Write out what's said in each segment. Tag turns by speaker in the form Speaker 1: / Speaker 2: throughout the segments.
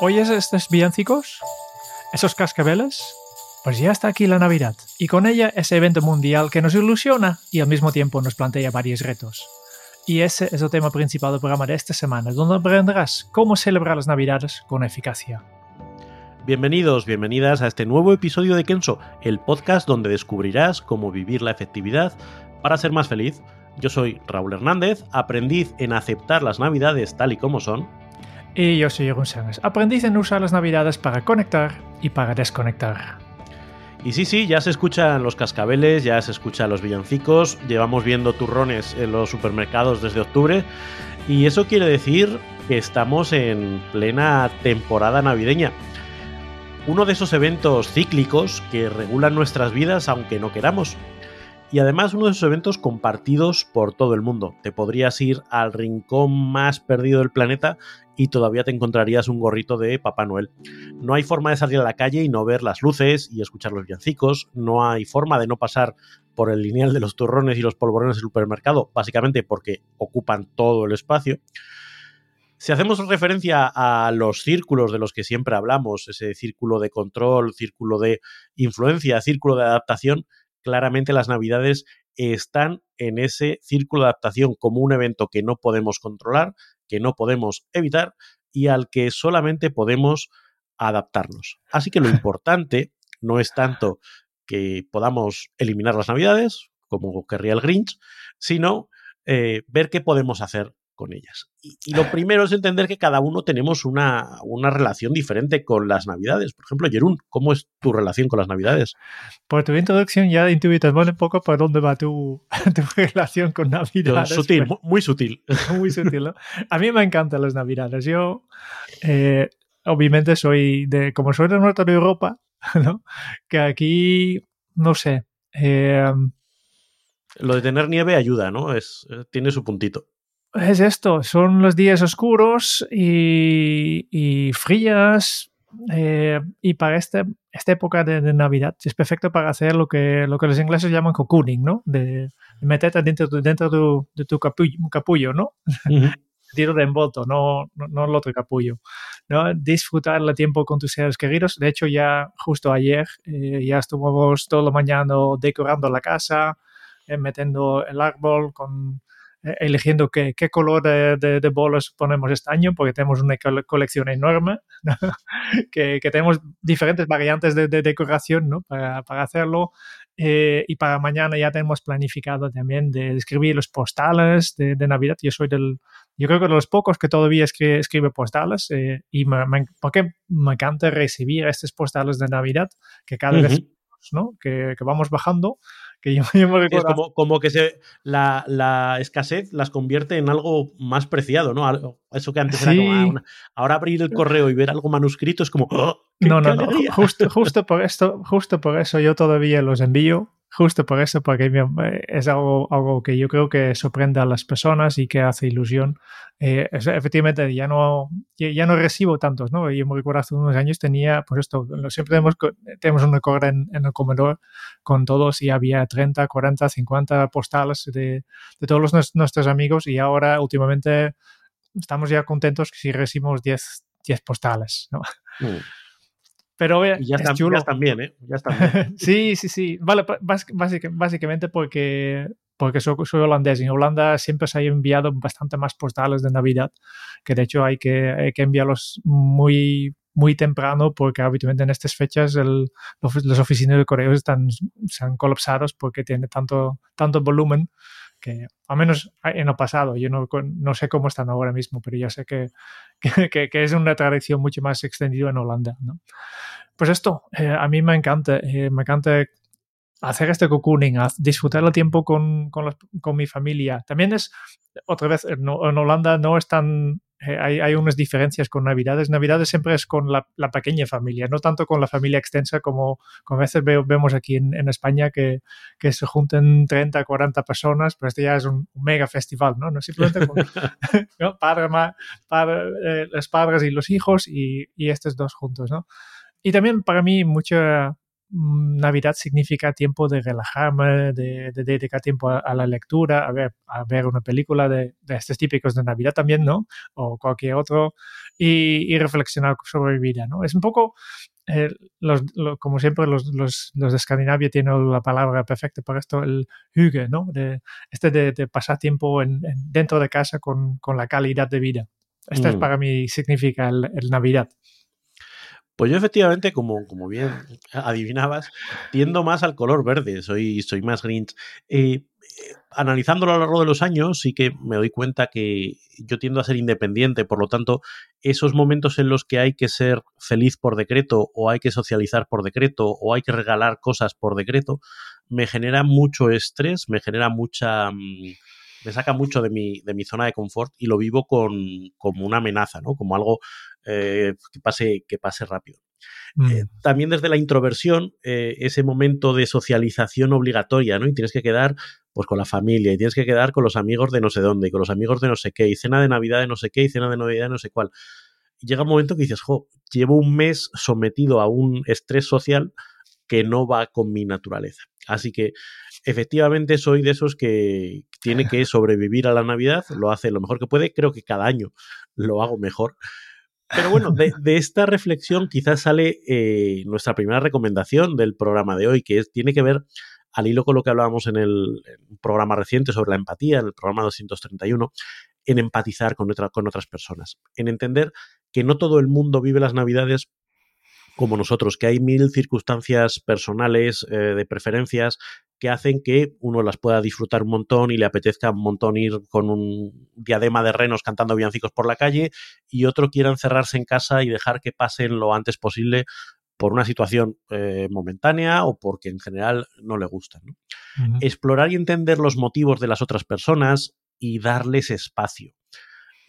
Speaker 1: ¿Oyes estos villancicos? ¿Esos cascabeles? Pues ya está aquí la Navidad, y con ella ese evento mundial que nos ilusiona y al mismo tiempo nos plantea varios retos. Y ese es el tema principal del programa de esta semana, donde aprenderás cómo celebrar las Navidades con eficacia.
Speaker 2: Bienvenidos, bienvenidas a este nuevo episodio de Kenso, el podcast donde descubrirás cómo vivir la efectividad para ser más feliz. Yo soy Raúl Hernández, aprendiz en aceptar las Navidades tal y como son.
Speaker 1: Y yo soy Jeroen Sánchez, aprendiz en usar las Navidades para conectar y para desconectar.
Speaker 2: Y sí, sí, ya se escuchan los cascabeles, ya se escuchan los villancicos, llevamos viendo turrones en los supermercados desde octubre y eso quiere decir que estamos en plena temporada navideña. Uno de esos eventos cíclicos que regulan nuestras vidas aunque no queramos. Y además uno de esos eventos compartidos por todo el mundo. Te podrías ir al rincón más perdido del planeta y todavía te encontrarías un gorrito de Papá Noel. No hay forma de salir a la calle y no ver las luces y escuchar los villancicos. No hay forma de no pasar por el lineal de los turrones y los polvorones del supermercado, básicamente porque ocupan todo el espacio. Si hacemos referencia a los círculos de los que siempre hablamos, ese círculo de control, círculo de influencia, círculo de adaptación, claramente las navidades están en ese círculo de adaptación como un evento que no podemos controlar, que no podemos evitar y al que solamente podemos adaptarnos. Así que lo importante no es tanto que podamos eliminar las navidades, como querría el Grinch, sino eh, ver qué podemos hacer con ellas. Y, lo primero es entender que cada uno tenemos una, una, relación diferente con las navidades. Por ejemplo, Jerún, ¿cómo es tu relación con las navidades?
Speaker 1: Por tu introducción ya intuitas un poco por dónde va tu, tu relación con navidades.
Speaker 2: Sutil, muy sutil.
Speaker 1: Muy sutil, ¿no? A mí me encantan las navidades. Yo, eh, obviamente, soy de, como soy del norte de Europa, ¿no? Que aquí, no sé. Eh,
Speaker 2: lo de tener nieve ayuda, ¿no? Es, tiene su puntito
Speaker 1: es esto, son los días oscuros y, y frías eh, y para este, esta época de, de, Navidad es perfecto para hacer lo que, lo que los ingleses llaman cocooning, ¿no? De, de meterte dentro, dentro tu, de tu capullo, capullo ¿no? Uh -huh. Tiro de envolto, no, no, no, el otro capullo. ¿no? Disfrutar el tiempo con tus seres queridos. De hecho, ya justo ayer eh, ya estuvimos toda la mañana decorando la casa, eh, metiendo el árbol con eligiendo qué, qué color de, de, de, bolas ponemos este año, porque tenemos una colección enorme, ¿no? que, que, tenemos diferentes variantes de, de decoración ¿no? para, para, hacerlo. Eh, y para mañana ya tenemos planificado también de escribir los postales de, Navidad. Yo soy del, yo creo que de los pocos que todavía escribe, escribe postales eh, y me, me, porque me encanta recibir estos postales de Navidad que cada uh -huh. vez ¿no? que, que vamos bajando que yo, yo me recuerdo.
Speaker 2: Es como, como, que se, la, la, escasez las convierte en algo más preciado, ¿no? Eso que antes sí. era como, ah, una, ahora abrir el correo y ver algo manuscrito es como, ¡Oh,
Speaker 1: no, no, no, justo, justo por esto, justo por eso yo todavía los envío justo por eso, porque es algo, algo que yo creo que sorprende a las personas y que hace ilusión. Eh, efectivamente, ya no, ya no recibo tantos, ¿no? Yo me recuerdo hace unos años tenía, pues esto, siempre tenemos, tenemos un record en, en, el comedor con todos y había 30, 40, 50 postales de, de todos los, nuestros amigos y ahora últimamente estamos ya contentos si recibimos 10, 10 postales, ¿no? Mm. Pero
Speaker 2: y ya,
Speaker 1: está,
Speaker 2: chulo. ya están bien, ¿eh? Ya están bien.
Speaker 1: sí, sí, sí. Vale, básicamente porque, porque soy, soy, holandés y en Holanda siempre se ha enviado bastante más postales de Navidad, que de hecho hay que, hay que enviarlos muy, muy temprano porque habitualmente en estas fechas el, las oficinas de correos están, están colapsados porque tiene tanto, tanto volumen que al menos en el pasado, yo no, no, sé cómo están ahora mismo, pero ya sé que, que, que es una tradición mucho más extendida en Holanda. ¿no? Pues esto, eh, a mí me encanta, eh, me encanta hacer este cocooning, disfrutar el tiempo con, con, con, mi familia. También es, otra vez, en, en Holanda no es tan hay, hay, unas diferencias con Navidades. Navidades siempre es con la, la, pequeña familia, no tanto con la familia extensa como, como a veces vemos aquí en, en, España que, que se junten 30, 40 personas, pero este ya es un, mega festival, ¿no? No simplemente con ¿no? Padre, padre, eh, los padres y los hijos y, y estos dos juntos, ¿no? Y también para mí mucha, Navidad significa tiempo de relajarme, de, dedicar tiempo a, la lectura, a ver, a ver una película de, estos típicos de Navidad también, ¿no? O cualquier otro, y, reflexionar sobre mi vida, ¿no? Es un poco, eh, los, como siempre, los, los, los, de Escandinavia tienen la palabra perfecta para esto, el hygge, ¿no? De, este de, pasar tiempo en, dentro de casa con, con, la calidad de vida. Este es mm. para mí significa el, el Navidad.
Speaker 2: Pues yo efectivamente, como, como bien adivinabas, tiendo más al color verde, soy, soy más Grinch. Eh, analizándolo a lo largo de los años, sí que me doy cuenta que yo tiendo a ser independiente, por lo tanto, esos momentos en los que hay que ser feliz por decreto, o hay que socializar por decreto, o hay que regalar cosas por decreto, me genera mucho estrés, me genera mucha... Mm, me saca mucho de mi, de mi zona de confort y lo vivo con, como una amenaza, ¿no? Como algo eh, que, pase, que pase rápido. Eh, mm. también desde la introversión, eh, ese momento de socialización obligatoria, ¿no? Y tienes que quedar pues con la familia, y tienes que quedar con los amigos de no sé dónde, y con los amigos de no sé qué, y cena de Navidad de no sé qué, y cena de Navidad de no sé cuál. llega un momento que dices, jo, llevo un mes sometido a un estrés social que no va con mi naturaleza. Así que efectivamente soy de esos que tiene que sobrevivir a la Navidad, lo hace lo mejor que puede, creo que cada año lo hago mejor. Pero bueno, de, esta reflexión quizás sale eh, nuestra primera recomendación del programa de hoy, que es, tiene que ver al hilo con lo que hablábamos en el programa reciente sobre la empatía, en el programa 231, en empatizar con, con otras personas, en entender que no todo el mundo vive las Navidades como nosotros, que hay mil circunstancias personales, eh, de preferencias, que hacen que uno las pueda disfrutar un montón y le apetezca un montón ir con un diadema de renos cantando villancicos por la calle y otro quiera encerrarse en casa y dejar que pasen lo antes posible por una situación eh, momentánea o porque en general no le gustan. Explorar y entender los motivos de las otras personas y darles espacio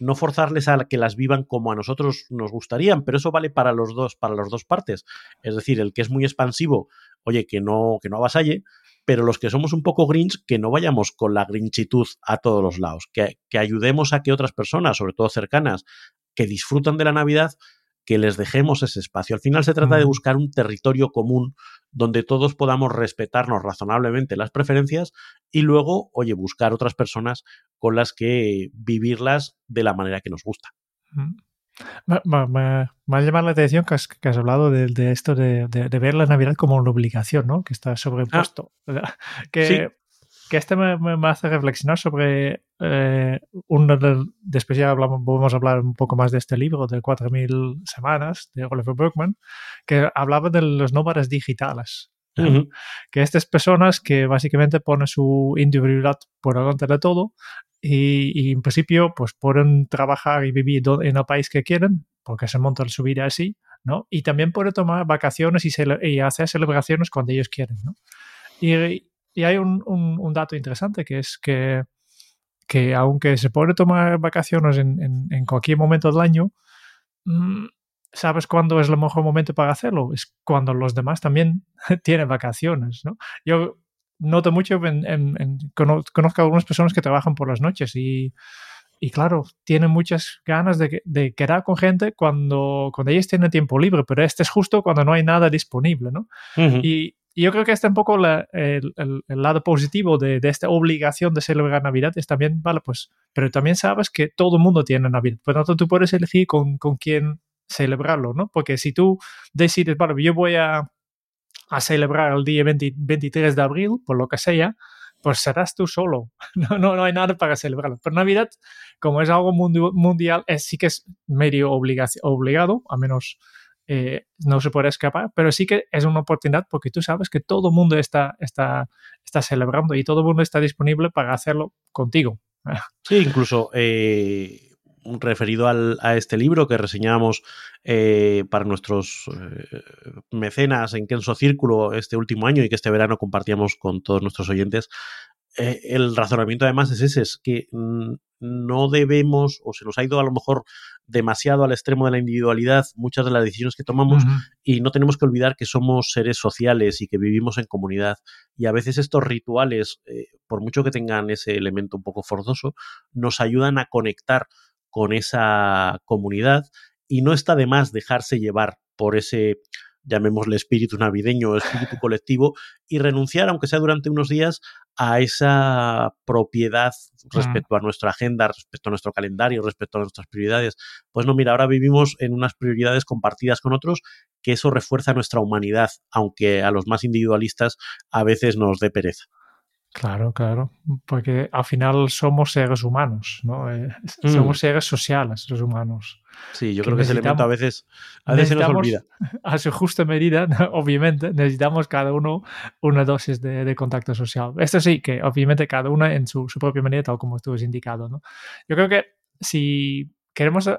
Speaker 2: no forzarles a que las vivan como a nosotros nos gustarían, pero eso vale para los dos, para las dos partes. Es decir, el que es muy expansivo, oye, que no, que no avasalle, pero los que somos un poco grinch, que no vayamos con la grinchitud a todos los lados, que, que ayudemos a que otras personas, sobre todo cercanas, que disfrutan de la Navidad, que les dejemos ese espacio. Al final se trata de buscar un territorio común donde todos podamos respetarnos razonablemente las preferencias y luego, oye, buscar otras personas con las que vivirlas de la manera que nos gusta.
Speaker 1: Me, ha llamado la atención que has, hablado de, esto de, ver la Navidad como una obligación, ¿no? Que está sobrepuesto. Ah, que, que este me, me, hace reflexionar sobre eh, uno después ya hablamos, podemos hablar un poco más de este libro de 4.000 semanas de Oliver Bergman, que hablaba de los nómadas digitales. Que estas personas que básicamente ponen su individualidad por delante de todo y, en principio pues pueden trabajar y vivir en el país que quieren porque se montan su vida así, ¿no? Y también pueden tomar vacaciones y, y hacer celebraciones cuando ellos quieren, ¿no? Y, y hay un, un, dato interesante que es que, que aunque se puede tomar vacaciones en, en, cualquier momento del año, mm, ¿sabes cuándo es el mejor momento para hacerlo? Es cuando los demás también tienen vacaciones, ¿no? Yo noto mucho, en, conozco a algunas personas que trabajan por las noches y, y claro, tienen muchas ganas de, de, quedar con gente cuando, cuando ellos tienen tiempo libre, pero este es justo cuando no hay nada disponible, ¿no? y, y yo creo que este un poco el, el, lado positivo de, de, esta obligación de celebrar Navidad es también, vale, pues, pero también sabes que todo el mundo tiene Navidad. Por lo tanto, tú puedes elegir con, con quién celebrarlo, ¿no? Porque si tú decides, vale, yo voy a, a celebrar el día 23 de abril, por lo que sea, pues serás tú solo. No, no, no hay nada para celebrarlo. Pero Navidad, como es algo mundial, es, sí que es medio obligado, a menos eh, no se puede escapar, pero sí que es una oportunidad porque tú sabes que todo el mundo está, está, está celebrando y todo el mundo está disponible para hacerlo contigo.
Speaker 2: Sí, incluso eh, referido a este libro que reseñábamos eh, para nuestros eh, mecenas en Kenso Círculo este último año y que este verano compartíamos con todos nuestros oyentes, eh, el razonamiento además es ese, es que no debemos, o se nos ha ido a lo mejor demasiado al extremo de la individualidad muchas de las decisiones que tomamos y no tenemos que olvidar que somos seres sociales y que vivimos en comunidad. Y a veces estos rituales, eh, por mucho que tengan ese elemento un poco forzoso, nos ayudan a conectar con esa comunidad y no está de más dejarse llevar por ese llamémosle espíritu navideño o espíritu colectivo, y renunciar, aunque sea durante unos días, a esa propiedad respecto a nuestra agenda, respecto a nuestro calendario, respecto a nuestras prioridades. Pues no, mira, ahora vivimos en unas prioridades compartidas con otros, que eso refuerza nuestra humanidad, aunque a los más individualistas a veces nos dé pereza.
Speaker 1: Claro, claro, porque al final somos seres humanos, ¿no? Eh, somos mm. seres sociales los humanos.
Speaker 2: Sí, yo creo que ese elemento a veces, a veces se nos olvida.
Speaker 1: A su justa medida, obviamente, necesitamos cada uno una dosis de, contacto social. Esto sí, que obviamente cada uno en su, propia manera, tal como tú has indicado, ¿no? Yo creo que si queremos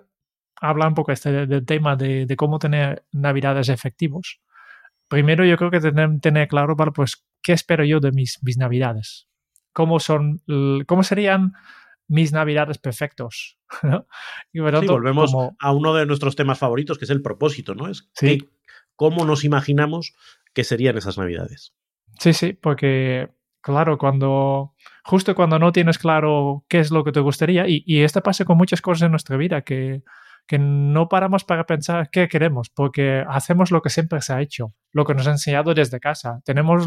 Speaker 1: hablar un poco este, del tema de, de cómo tener navidades efectivos, primero yo creo que tener, tener claro, para pues, ¿qué espero yo de mis, mis navidades? ¿Cómo, son, ¿Cómo serían mis navidades perfectos?
Speaker 2: y volvemos a uno de nuestros temas favoritos, que es el propósito, ¿no? Es ¿Sí? cómo nos imaginamos que serían esas navidades.
Speaker 1: Sí, sí, porque claro, cuando justo cuando no tienes claro qué es lo que te gustaría, y, y esto pasa con muchas cosas en nuestra vida, que que no paramos para pensar qué queremos, porque hacemos lo que siempre se ha hecho, lo que nos ha enseñado desde casa. Tenemos,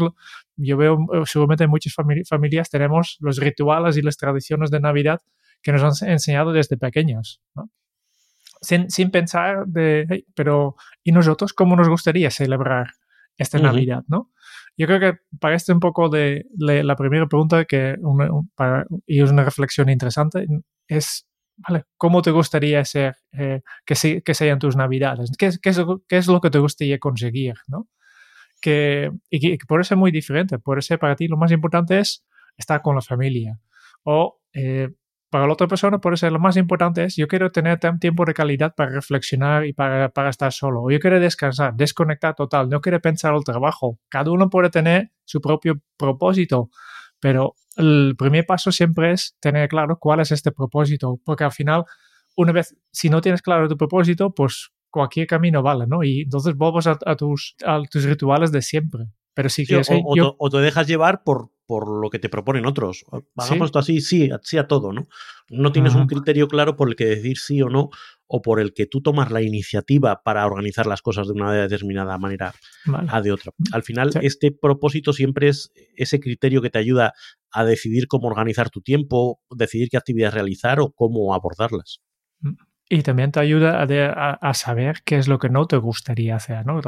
Speaker 1: yo veo eh, seguramente en muchas familias tenemos los rituales y las tradiciones de Navidad que nos han enseñado desde pequeños, sin, sin, pensar de, pero ¿y nosotros cómo nos gustaría celebrar esta Navidad, no? Yo creo que para este un poco de, la primera pregunta que y es una reflexión interesante es ¿vale? ¿Cómo te gustaría ser, eh, que, que, sean tus navidades? ¿Qué, qué, es, ¿Qué, es, lo que te gustaría conseguir? ¿no? Que, y que, por eso es muy diferente. Por eso para ti lo más importante es estar con la familia. O eh, para la otra persona, por eso lo más importante es yo quiero tener tiempo de calidad para reflexionar y para, para estar solo. O yo quiero descansar, desconectar total, no quiero pensar el trabajo. Cada uno puede tener su propio propósito. Pero el primer paso siempre es tener claro cuál es este propósito, porque al final, una vez, si no tienes claro tu propósito, pues cualquier camino vale, ¿no? Y entonces vuelves a, tus, a tus rituales de siempre. Pero si quieres,
Speaker 2: o, te, dejas llevar por, por lo que te proponen otros. Hagamos esto así, sí, sí a todo, ¿no? No tienes un criterio claro por el que decir sí o no, o por el que tú tomas la iniciativa para organizar las cosas de una determinada manera a de otra. Al final, este propósito siempre es ese criterio que te ayuda a decidir cómo organizar tu tiempo, decidir qué actividades realizar o cómo abordarlas.
Speaker 1: Mm. Y también te ayuda a, a, saber qué es lo que no te gustaría hacer, ¿no?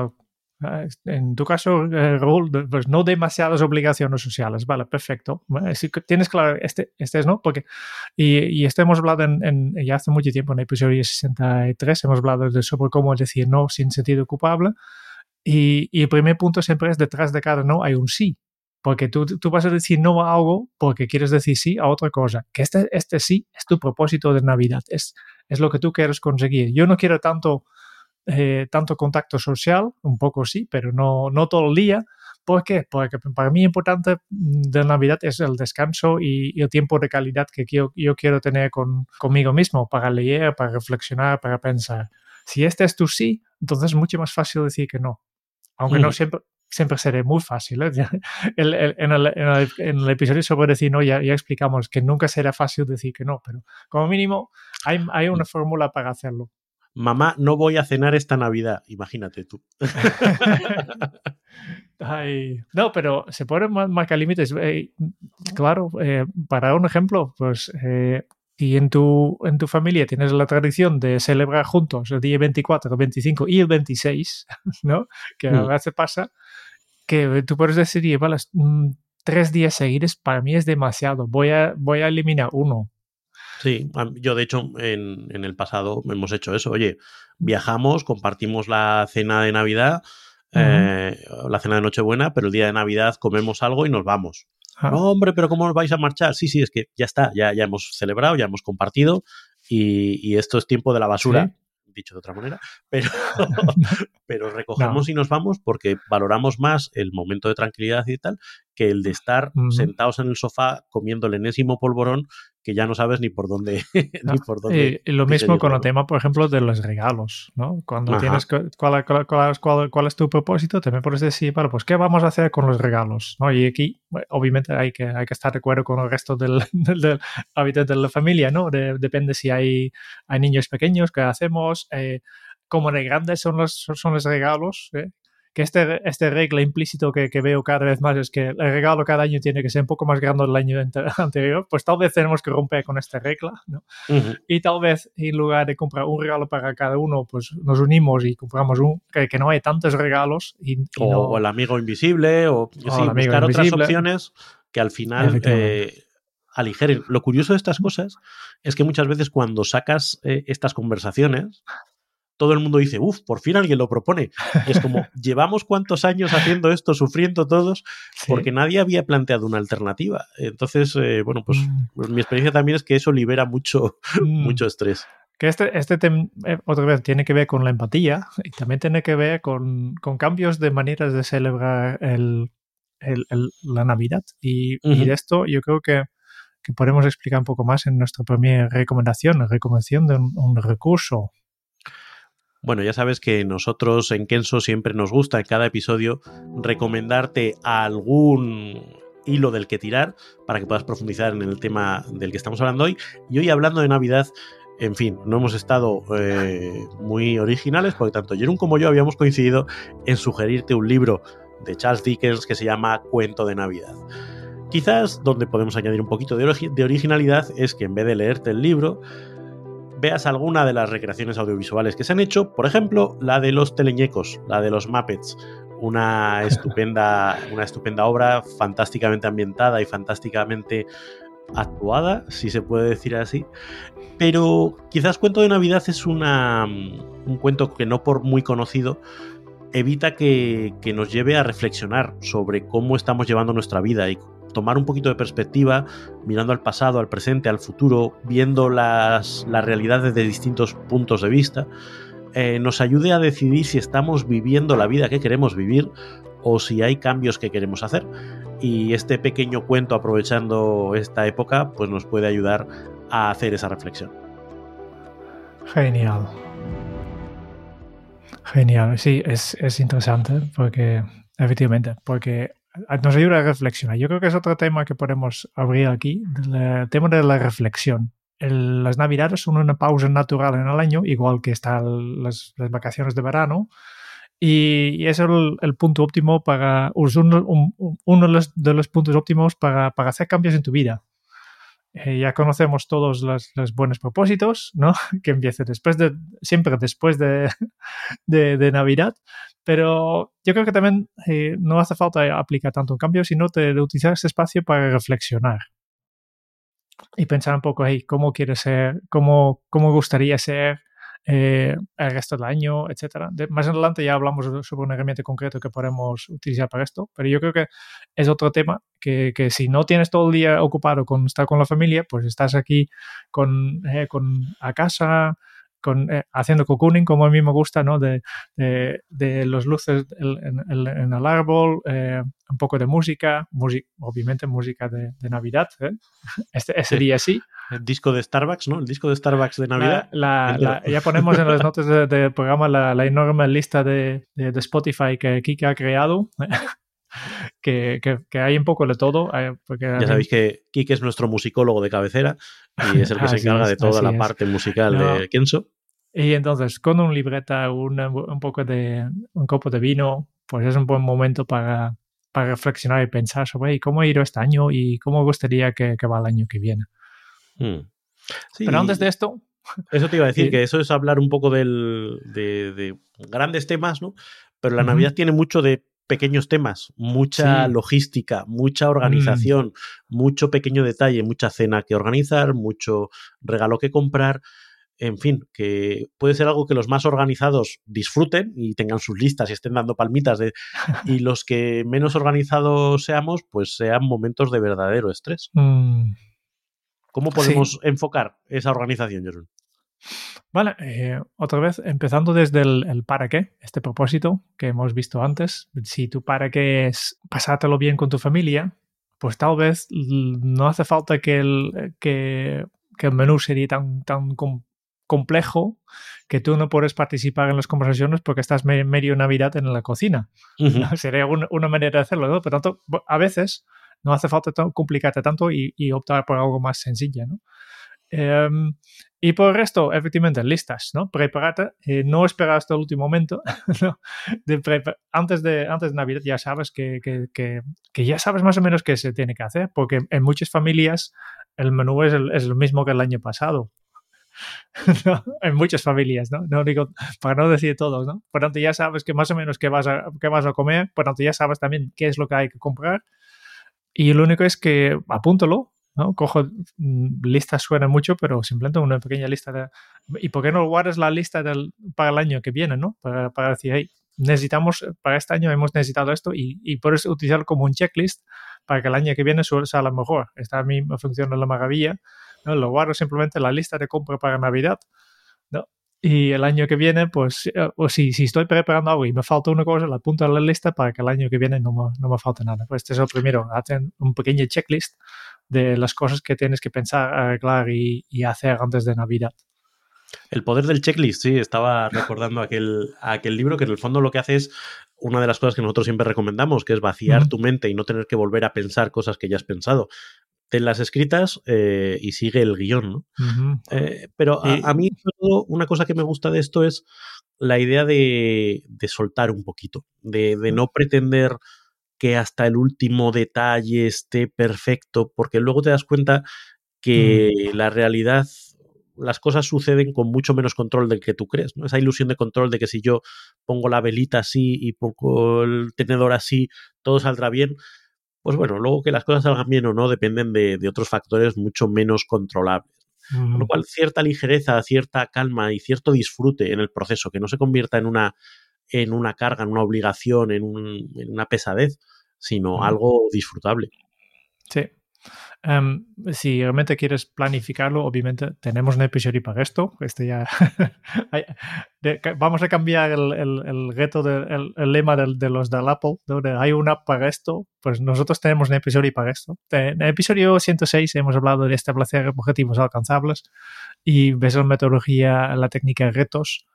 Speaker 1: Ah, en tu caso, eh, Raúl, pues no demasiadas obligaciones sociales, vale, perfecto. Si tienes claro, este, este es no, porque, y, y esto hemos hablado en, ya hace mucho tiempo, en el episodio 63, hemos hablado de sobre cómo decir no sin sentido culpable. Y, y, el primer punto siempre es detrás de cada no hay un sí. Porque tú, tú, vas a decir no a algo porque quieres decir sí a otra cosa. Que este, este sí es tu propósito de Navidad, es, es lo que tú quieres conseguir. Yo no quiero tanto eh, tanto contacto social, un poco sí, pero no, no todo el día. ¿Por qué? Porque para mí importante de Navidad es el descanso y, el tiempo de calidad que yo, yo quiero tener con, conmigo mismo para leer, para reflexionar, para pensar. Si este es tu sí, entonces es mucho más fácil decir que no. Aunque no siempre, siempre será muy fácil. ¿eh? en, el, episodio sobre decir no ya, ya, explicamos que nunca será fácil decir que no, pero como mínimo hay, hay una fórmula para hacerlo
Speaker 2: mamá, no voy a cenar esta Navidad. Imagínate tú.
Speaker 1: no, pero se ponen marcar límites. Eh, claro, eh, para un ejemplo, pues eh, y en tu, en tu familia tienes la tradición de celebrar juntos el día 24, el 25 y el 26, ¿no? Que a mm. veces pasa, que tú puedes decir, vale, mm, tres días seguidos para mí es demasiado, voy a, voy a eliminar uno
Speaker 2: Sí, yo de hecho en, el pasado hemos hecho eso. Oye, viajamos, compartimos la cena de Navidad, eh, la cena de Nochebuena, pero el día de Navidad comemos algo y nos vamos. No, hombre, pero ¿cómo os vais a marchar? Sí, sí, es que ya está, ya, ya hemos celebrado, ya hemos compartido y, esto es tiempo de la basura. dicho de otra manera, pero, pero recogemos y nos vamos porque valoramos más el momento de tranquilidad y tal que el de estar sentados en el sofá comiendo el enésimo polvorón que ya no sabes ni por dónde. ni por dónde
Speaker 1: y lo mismo con el tema, por ejemplo, de los regalos, ¿no? Cuando tienes cuál, cuál, cuál, es tu propósito, me puedes decir, bueno, pues ¿qué vamos a hacer con los regalos? ¿no? Y aquí, obviamente, hay que, hay que estar de acuerdo con el resto del, del, hábitat de la familia, ¿no? depende si hay, hay niños pequeños, qué hacemos. Eh, cómo de grandes son los, son los regalos, ¿eh? Que este, este regla implícito que, que, veo cada vez más es que el regalo cada año tiene que ser un poco más grande del año anterior, pues tal vez tenemos que romper con esta regla, ¿no? Y tal vez en lugar de comprar un regalo para cada uno, pues nos unimos y compramos un, que, que no hay tantos regalos. Y,
Speaker 2: o, el amigo invisible, o, buscar otras opciones que al final eh, aligeren. Lo curioso de estas cosas es que muchas veces cuando sacas eh, estas conversaciones, todo el mundo dice, uff, por fin alguien lo propone. es como, llevamos cuántos años haciendo esto, sufriendo todos, porque nadie había planteado una alternativa. Entonces, eh, bueno, pues, mm. pues, mi experiencia también es que eso libera mucho, mm. mucho estrés.
Speaker 1: Que este, este eh, otra vez, tiene que ver con la empatía y también tiene que ver con, cambios de maneras de celebrar el, la Navidad. Y, de esto yo creo que, que, podemos explicar un poco más en nuestra primera recomendación, la recomendación de un recurso
Speaker 2: bueno, ya sabes que nosotros en Kenso siempre nos gusta en cada episodio recomendarte algún hilo del que tirar para que puedas profundizar en el tema del que estamos hablando hoy. Y hoy hablando de Navidad, en fin, no hemos estado eh, muy originales porque tanto Jerón como yo habíamos coincidido en sugerirte un libro de Charles Dickens que se llama Cuento de Navidad. Quizás donde podemos añadir un poquito de, de originalidad es que en vez de leerte el libro, veas alguna de las recreaciones audiovisuales que se han hecho, por ejemplo, la de los teleñecos, la de los Muppets, una estupenda, una estupenda obra, fantásticamente ambientada y fantásticamente actuada, si se puede decir así. Pero quizás Cuento de Navidad es una, un cuento que no por muy conocido evita que, que, nos lleve a reflexionar sobre cómo estamos llevando nuestra vida y tomar un poquito de perspectiva, mirando al pasado, al presente, al futuro, viendo las, las realidades desde distintos puntos de vista, eh, nos ayude a decidir si estamos viviendo la vida que queremos vivir o si hay cambios que queremos hacer. Y este pequeño cuento, aprovechando esta época, pues nos puede ayudar a hacer esa reflexión.
Speaker 1: Genial. Genial, sí, es, es interesante porque, efectivamente, porque nos ayuda a reflexionar. Yo creo que es otro tema que podemos abrir aquí, el tema de la reflexión. las navidades son una pausa natural en el año, igual que están las, vacaciones de verano, y, es el, punto óptimo para, uno, uno de, los, puntos óptimos para, para hacer cambios en tu vida. Eh, ya conocemos todos los, los, buenos propósitos, ¿no? Que empiece después de, siempre después de, de, Navidad, pero yo creo que también eh, no hace falta aplicar tanto un cambio, sino de, utilizar ese espacio para reflexionar y pensar un poco, hey, ¿cómo quiere ser? ¿Cómo, cómo gustaría ser? Eh, el resto del año, etcétera. más adelante ya hablamos sobre un herramienta concreto que podemos utilizar para esto, pero yo creo que es otro tema que, que si no tienes todo el día ocupado con estar con la familia, pues estás aquí con, eh, con a casa, con, eh, haciendo cocooning, como a mí me gusta, ¿no? De, de, los luces en, el árbol, un poco de música, obviamente música de, Navidad, este, ese día sí.
Speaker 2: El disco de Starbucks, ¿no? El disco de Starbucks de Navidad.
Speaker 1: ya ponemos en las notas del programa la, enorme lista de, Spotify que Kike ha creado. Que, hay un poco de todo. Eh,
Speaker 2: ya sabéis que Kike es nuestro musicólogo de cabecera y es el que se encarga de toda la parte musical de Kenso.
Speaker 1: Y entonces, con un libreta, un poco de un copo de vino, pues es un buen momento para, para reflexionar y pensar sobre cómo ha ido este año y cómo gustaría que, que va el año que viene. Hmm. Pero antes de esto...
Speaker 2: Eso te iba a decir, que eso es hablar un poco del, de, grandes temas, ¿no? Pero la Navidad tiene mucho de pequeños temas, mucha logística, mucha organización, mm. mucho pequeño detalle, mucha cena que organizar, mucho regalo que comprar. En fin, que puede ser algo que los más organizados disfruten y tengan sus listas y estén dando palmitas de, y los que menos organizados seamos, pues sean momentos de verdadero estrés.
Speaker 1: Mm.
Speaker 2: ¿Cómo podemos enfocar esa organización, Jorun?
Speaker 1: Vale, eh, otra vez, empezando desde el, para qué, este propósito que hemos visto antes. Si tu para qué es pasártelo bien con tu familia, pues tal vez no hace falta que el, que, el menú sería tan, tan complejo que tú no puedes participar en las conversaciones porque estás medio Navidad en la cocina. Sería una, manera de hacerlo, ¿no? Pero tanto, a veces no hace falta complicarte tanto y, y optar por algo más sencillo, ¿no? Em, y por el resto, efectivamente, listas, ¿no? Prepárate, eh, no esperar hasta el último momento. de antes, de, antes de Navidad ya sabes que, que, que, ya sabes más o menos qué se tiene que hacer, porque en muchas familias el menú es el, es el mismo que el año pasado. en muchas familias, ¿no? No digo, para no decir todos, ¿no? Por tanto, ya sabes que más o menos qué vas a, qué vas a comer, por tanto, ya sabes también qué es lo que hay que comprar. Y lo único es que apúntalo, ¿no? Cojo mm, listas suena mucho, pero simplemente una pequeña lista de... ¿Y por qué no guardas la lista del, para el año que viene, ¿no? Para, para decir, hey, necesitamos, para este año hemos necesitado esto y, y puedes utilizarlo como un checklist para que el año que viene salga mejor. Esta a mí me funciona la maravilla. ¿no? Lo guardo simplemente en la lista de compra para Navidad. ¿no? Y el año que viene, pues, eh, o si, si estoy preparando algo y me falta una cosa, la apunto a la lista para que el año que viene no me, no me falte nada. Pues este es el primero, hacen un pequeño checklist de las cosas que tienes que pensar, arreglar y, hacer antes de Navidad.
Speaker 2: El poder del checklist, sí, estaba recordando aquel, aquel libro que en el fondo lo que hace es una de las cosas que nosotros siempre recomendamos, que es vaciar tu mente y no tener que volver a pensar cosas que ya has pensado. Ten escritas eh, y sigue el guion, ¿no? Eh, pero a, mí, todo, una cosa que me gusta de esto es la idea de, soltar un poquito, de, de no pretender que hasta el último detalle esté perfecto, porque luego te das cuenta que la realidad, las cosas suceden con mucho menos control del que tú crees, ¿no? Esa ilusión de control de que si yo pongo la velita así y pongo el tenedor así, todo saldrá bien. Pues bueno, luego que las cosas salgan bien o no dependen de, otros factores mucho menos controlables. Con lo cual, cierta ligereza, cierta calma y cierto disfrute en el proceso, que no se convierta en una en una carga, en una obligación, en, una pesadez, sino algo disfrutable.
Speaker 1: Sí. Em, si realmente quieres planificarlo, obviamente tenemos un episodio para esto. Este ya vamos a cambiar el, el, reto, el, lema de, los del Apple, donde hay una app para esto. Pues nosotros tenemos un episodio para esto. En el episodio 106 hemos hablado de establecer objetivos alcanzables y ves la metodología, la técnica de retos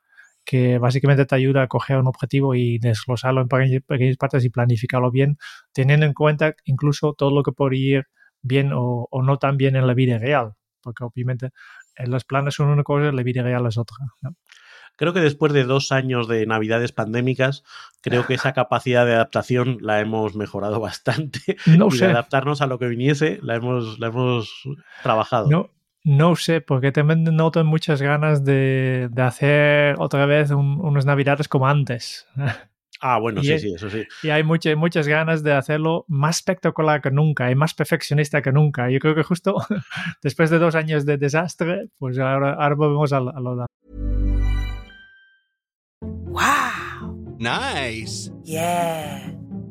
Speaker 1: que básicamente te ayuda a coger un objetivo y desglosarlo en pequeñas, partes y planificarlo bien, teniendo en cuenta incluso todo lo que podría ir bien o, no tan bien en la vida real, porque obviamente en los planes son una cosa y la vida real es otra.
Speaker 2: Creo que después de dos años de navidades pandémicas, creo que esa capacidad de adaptación la hemos mejorado bastante. No y de adaptarnos a lo que viniese la hemos, la hemos trabajado.
Speaker 1: No, no sé, porque también noto muchas ganas de, hacer otra vez unas navidades como antes.
Speaker 2: Ah, bueno, sí, sí, eso sí.
Speaker 1: Y hay muchas, muchas ganas de hacerlo más espectacular que nunca y más perfeccionista que nunca. Yo creo que justo después de dos años de desastre, pues ahora, ahora volvemos a, a lo de...
Speaker 3: ¡Wow! Nice!
Speaker 4: Yeah!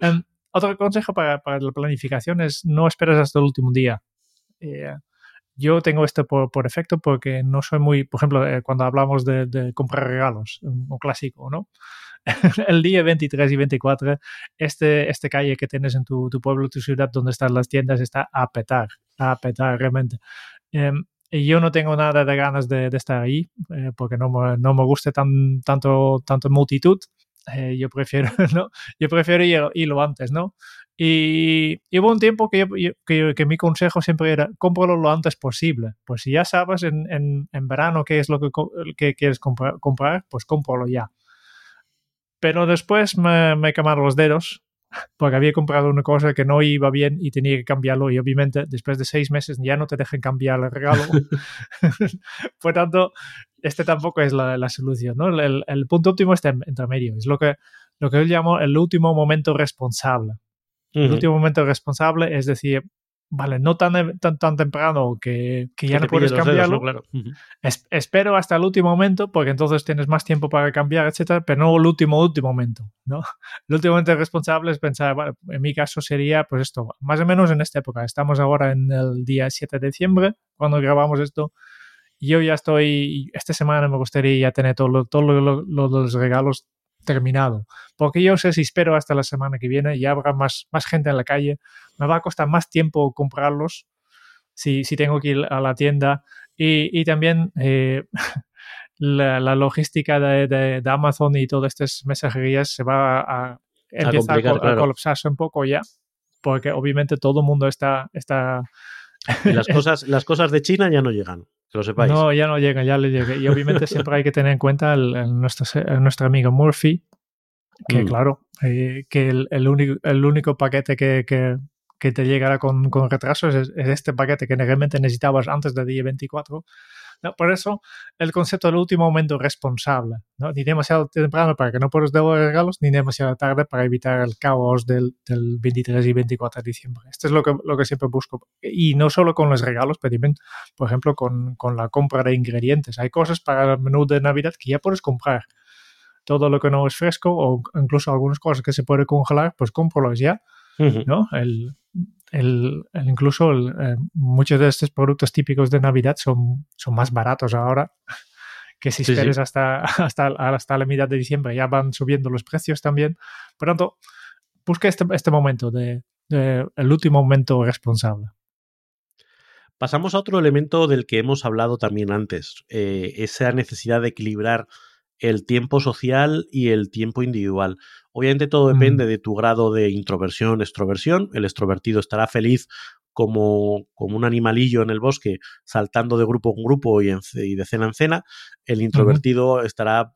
Speaker 1: Um, otro consejo para, para, la planificación es no esperes hasta el último día. Eh, yo tengo esto por, por, efecto porque no soy muy, por ejemplo, eh, cuando hablamos de, de, comprar regalos, un, clásico, ¿no? el día 23 y 24, este, este calle que tienes en tu, tu, pueblo, tu ciudad, donde están las tiendas, está a petar, a petar realmente. Eh, yo no tengo nada de ganas de, de estar ahí eh, porque no me, no me gusta tan, tanto, tanto multitud. Eh, yo prefiero, ¿no? Yo prefiero ir, irlo antes, ¿no? Y, y hubo un tiempo que, yo- que, que mi consejo siempre era cómpralo lo antes posible. Pues si ya sabes en, en, en verano qué es lo que, que quieres comprar, comprar, pues cómpralo ya. Pero después me, me quemaron los dedos porque había comprado una cosa que no iba bien y tenía que cambiarlo y obviamente después de seis meses ya no te dejan cambiar el regalo. Por tanto, este tampoco es la, la solución, ¿no? El, el punto óptimo está en- entre medio, es lo que, lo que yo llamo el último momento responsable. El último momento responsable es decir, vale, no tan, tan, tan temprano que, que ya
Speaker 2: Que
Speaker 1: no puedes
Speaker 2: dedos,
Speaker 1: cambiarlo,
Speaker 2: ¿no? Claro.
Speaker 1: Es- espero hasta el último momento porque entonces tienes más tiempo para cambiar, etcétera, pero no el último, último momento, ¿no? El último momento responsable es pensar, en mi caso sería, pues esto, más o menos en esta época. Estamos ahora en el día 7 de diciembre, cuando grabamos esto. Yo ya estoy, esta semana me gustaría ya tener todos todo lo, lo- lo- los regalos terminado. Porque yo sé si espero hasta la semana que viene, ya habrá más, más gente en la calle, me va a costar más tiempo comprarlos si, si tengo que ir a la tienda. Y, y también eh, la, la logística de, de- de Amazon y todas estas mensajerías se va a, a, col- a
Speaker 2: claro.
Speaker 1: colapsarse un poco ya. Porque obviamente todo el mundo está, está
Speaker 2: Y las cosas, las cosas de China ya no llegan, que lo sepáis.
Speaker 1: no, ya no llega, ya le llega. Y obviamente siempre hay que tener en cuenta el, el nuestro, el nuestro amigo Murphy, que
Speaker 2: Mm.
Speaker 1: claro, eh, que el, el único, el único paquete que, que, que te llegará con, con retraso es, es este paquete que realmente necesitabas antes del día 24. No, por eso el concepto del último momento responsable, ¿no? ni demasiado temprano para que no puedas devolver regalos, ni demasiado tarde para evitar el caos del, del 23 y 24 de diciembre. Esto es lo que, lo que siempre busco. Y no solo con los regalos, pero también, por ejemplo, con, con la compra de ingredientes. Hay cosas para el menú de Navidad que ya puedes comprar. Todo lo que no es fresco o incluso algunas cosas que se puede congelar, pues cómpralos ya. ¿No? El, el, el- incluso el, eh, muchos de estos productos típicos de Navidad son, son más baratos ahora que si
Speaker 2: Sí, sí.
Speaker 1: esperes Hasta, hasta, hasta la mitad de diciembre. Ya van subiendo los precios también. Por tanto, busca este, este momento de, de- el último momento responsable.
Speaker 2: Pasamos a otro elemento del que hemos hablado también antes, eh, esa necesidad de equilibrar el tiempo social y el tiempo individual. Obviamente todo
Speaker 1: Mm.
Speaker 2: depende de tu grado de introversión, extroversión. El extrovertido estará feliz como, como un animalillo en el bosque, saltando de grupo en grupo y, en y de cena en cena. El introvertido estará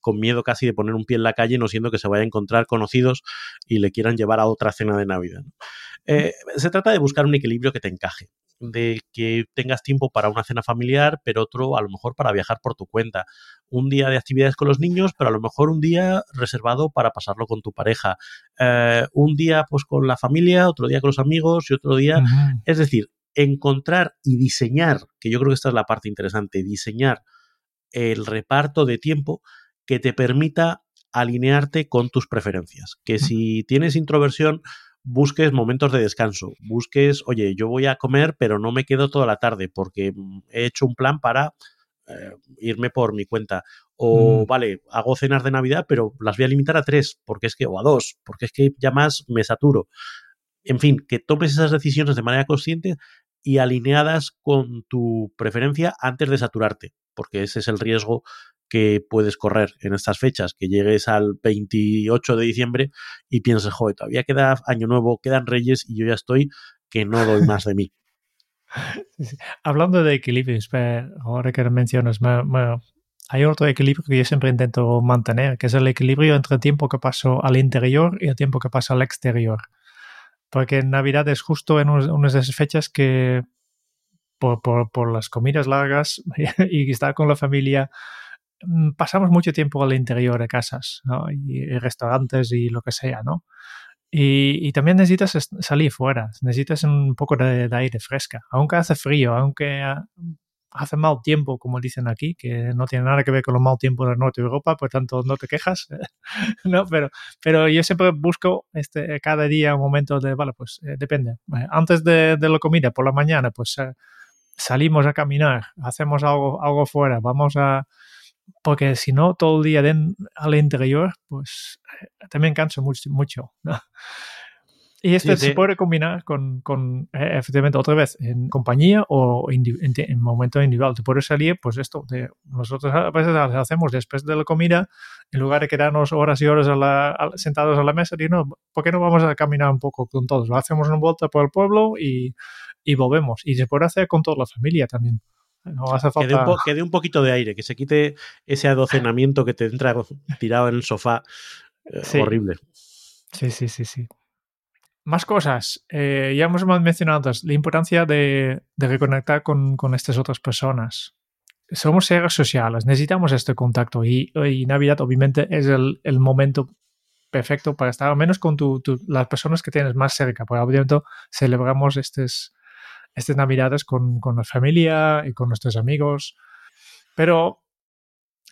Speaker 2: con miedo casi de poner un pie en la calle, no siendo que se vaya a encontrar conocidos y le quieran llevar a otra cena de Navidad. ¿no? Eh, se trata de buscar un equilibrio que te encaje, de que tengas tiempo para una cena familiar, pero otro a lo mejor para viajar por tu cuenta. Un día de actividades con los niños, pero a lo mejor un día reservado para pasarlo con tu pareja. Eh, un día pues con la familia, otro día con los amigos y otro día es decir, encontrar y diseñar, que yo creo que esta es la parte interesante, diseñar el reparto de tiempo que te permita alinearte con tus preferencias. Que si tienes introversión, busques momentos de descanso, busques, oye, yo voy a comer, pero no me quedo toda la tarde porque mm, he hecho un plan para eh, irme por mi cuenta. O,
Speaker 1: Mm.
Speaker 2: vale, hago cenas de Navidad, pero las voy a limitar a tres, porque es que, o a dos, porque es que ya más me saturo. En fin, que tomes esas decisiones de manera consciente y alineadas con tu preferencia antes de saturarte, porque ese es el riesgo que puedes correr en estas fechas, que llegues al 28 de diciembre y pienses, joder, todavía queda Año Nuevo, quedan Reyes y yo ya estoy que no doy más de mí.
Speaker 1: Sí, sí. Hablando de equilibrios, ahora que lo mencionas, me- me- hay otro equilibrio que yo siempre intento mantener, que es el equilibrio entre el tiempo que paso al interior y el tiempo que paso al exterior. Porque en Navidad es justo en un- unas de esas fechas que por, por- por las comidas largas y estar con la familia, pasamos mucho tiempo al interior de casas, ¿no? Y, y restaurantes y lo que sea, ¿no? Y, y también necesitas es- salir fuera, necesitas un poco de, de aire fresca, aunque hace frío, aunque hace mal tiempo, como dicen aquí, que no tiene nada que ver con el mal tiempo del norte de Europa, por tanto no te quejas, no, pero, pero yo siempre busco este, cada día un momento de, vale, pues eh, depende, antes de, de la comida, por la mañana, pues eh, salimos a caminar, hacemos algo, algo fuera, vamos a... Porque si no, todo el día den, al interior, pues eh, también canso mucho. mucho ¿no? Y este
Speaker 2: Sí,
Speaker 1: se puede combinar con, con, eh, efectivamente, otra vez, en compañía o en, en momento individual. Te puede salir, pues esto, de, nosotros a veces hacemos después de la comida, en lugar de quedarnos horas y horas a la- a- sentados a la mesa, y no, ¿por qué no vamos a caminar un poco con todos? Lo hacemos una vuelta por el pueblo y, y volvemos. Y se puede hacer con toda la familia también. No hace
Speaker 2: Que dé, un po- que dé un poquito de aire, que se quite ese adocenamiento que te entra tirado en el sofá. eh,
Speaker 1: Sí.
Speaker 2: Horrible.
Speaker 1: Sí, sí, sí, sí. Más cosas. Eh, ya hemos mencionado la importancia de, de reconectar con, con estas otras personas. Somos seres sociales, necesitamos este contacto y, y Navidad obviamente es el, el momento perfecto para estar al menos con tu, tu- las personas que tienes más cerca, porque obviamente celebramos estas, estas Navidades con, con la familia y con nuestros amigos. Pero,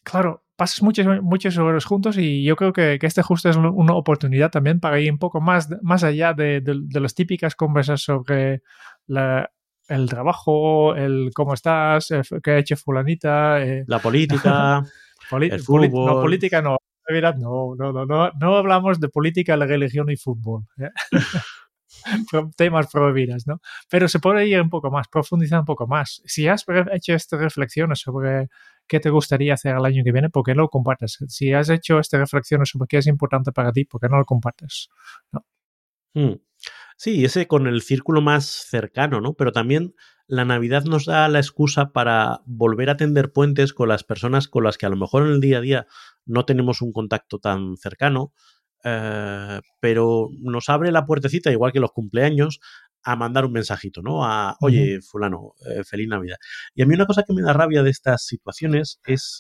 Speaker 1: claro, pasas muchas, muchas horas juntos y yo creo que, que este justo es una oportunidad también para ir un poco más, más allá de, de- de las típicas conversas sobre la- el trabajo, el cómo estás, el qué ha hecho fulanita. eh,
Speaker 2: La política. el fútbol.
Speaker 1: no, política no, no, no, no, no hablamos de política, la religión y fútbol. ¿eh? Temas prohibidos, ¿no? Pero se puede ir un poco más, profundizar un poco más. Si has hecho estas reflexiones sobre qué te gustaría hacer el año que viene, ¿por qué no lo compartes? Si has hecho estas reflexiones sobre qué es importante para ti, ¿por qué no lo compartes?
Speaker 2: Mm. Sí, ese con el círculo más cercano, ¿no? Pero también la Navidad nos da la excusa para volver a tender puentes con las personas con las que a lo mejor en el día a día no tenemos un contacto tan cercano, eh, pero nos abre la puertecita, igual que los cumpleaños, a mandar un mensajito, ¿no? A, oye, fulano, eh, feliz Navidad. Y a mí una cosa que me da rabia de estas situaciones es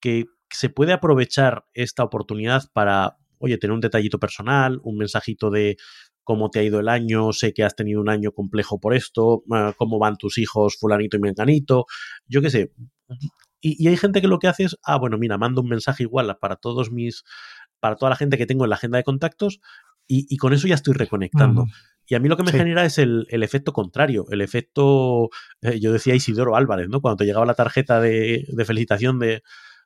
Speaker 2: que se puede aprovechar esta oportunidad para, oye, tener un detallito personal, un mensajito de cómo te ha ido el año, sé que has tenido un año complejo por esto, eh, cómo van tus hijos, fulanito y menganito, yo qué sé. Y, y hay gente que lo que hace es, ah, bueno, mira, mando un mensaje igual para todos mis, para toda la gente que tengo en la agenda de contactos y, y con eso ya estoy reconectando. Y a mí lo que me
Speaker 1: Sí.
Speaker 2: genera es el, el efecto contrario, el efecto, eh, yo decía Isidoro Álvarez, ¿no? Cuando te llegaba la tarjeta de, de felicitación de,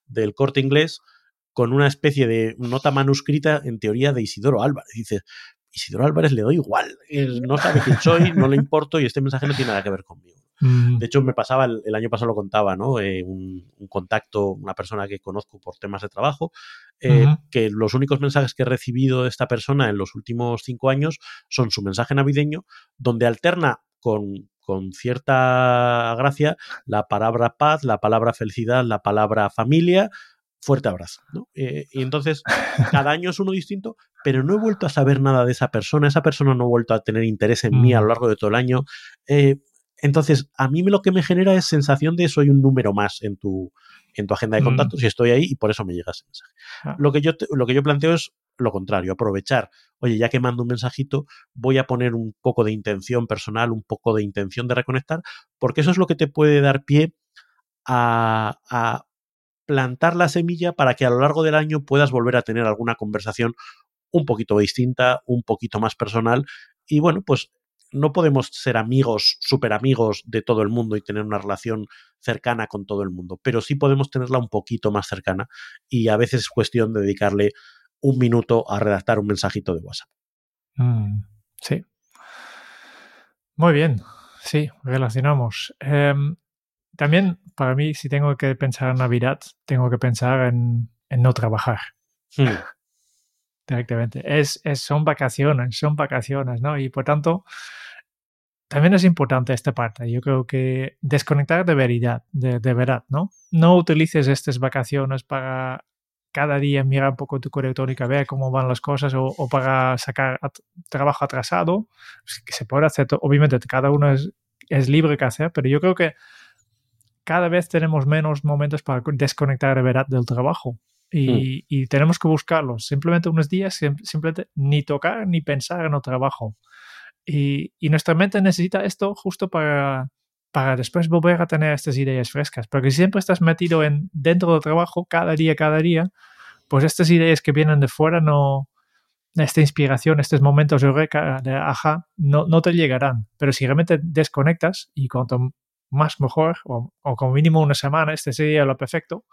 Speaker 2: del corte inglés con una especie de nota manuscrita, en teoría, de Isidoro Álvarez. Dices, Isidoro Álvarez le doy igual, no sabe quién soy, no le importo y este mensaje no tiene nada que ver conmigo.
Speaker 1: Mm,
Speaker 2: De hecho, me pasaba, el, el año pasado lo contaba, ¿no? Eh, un, un contacto, una persona que conozco por temas de trabajo, eh, que los únicos mensajes que he recibido de esta persona en los últimos cinco años son su mensaje navideño, donde alterna con, con cierta gracia la palabra paz, la palabra felicidad, la palabra familia, fuerte abrazo. ¿no? Eh, y entonces, cada año es uno distinto, pero no he vuelto a saber nada de esa persona, esa persona no ha vuelto a tener interés en mí a lo largo de todo el año. Eh, entonces, a mí lo que me genera es sensación de soy un número más en tu, en tu agenda de
Speaker 1: Mm.
Speaker 2: contactos y estoy ahí y por eso me llega ese mensaje.
Speaker 1: Ah.
Speaker 2: Lo que yo, te- lo que yo planteo es lo contrario, aprovechar, oye, ya que mando un mensajito, voy a poner un poco de intención personal, un poco de intención de reconectar, porque eso es lo que te puede dar pie a, a plantar la semilla para que a lo largo del año puedas volver a tener alguna conversación un poquito distinta, un poquito más personal. Y bueno, pues no podemos ser amigos, súper amigos de todo el mundo y tener una relación cercana con todo el mundo, pero sí podemos tenerla un poquito más cercana y a veces es cuestión de dedicarle un minuto a redactar un mensajito de WhatsApp.
Speaker 1: Mm, sí. Muy bien. Sí, relacionamos. Em, también, para mí, si tengo que pensar en Navidad, tengo que pensar en, en no trabajar
Speaker 2: Hmm.
Speaker 1: directamente. Es, es- son vacaciones, son vacaciones, ¿no? Y por tanto, también es importante esta parte. Yo creo que desconectar de verdad, de, de verdad, ¿no? No utilices estas vacaciones para cada día mirar un poco tu correo electrónico, ver cómo van las cosas o, o para sacar at- trabajo atrasado, pues, que se puede hacer, obviamente cada uno es, es libre que hacer, pero yo creo que cada vez tenemos menos momentos para desconectar de verdad del trabajo. Y, y tenemos que buscarlos. Simplemente unos días, sim- simplemente ni tocar ni pensar en el trabajo. Y, y nuestra mente necesita esto justo para, para después volver a tener estas ideas frescas. Porque si siempre estás metido en, dentro del trabajo, cada día, cada día, pues estas ideas que vienen de fuera no, esta inspiración, estos momentos de eureka, de ajá, no, no te llegarán. Pero si realmente desconectas y cuanto más mejor, o, o como mínimo una semana, este sería lo perfecto,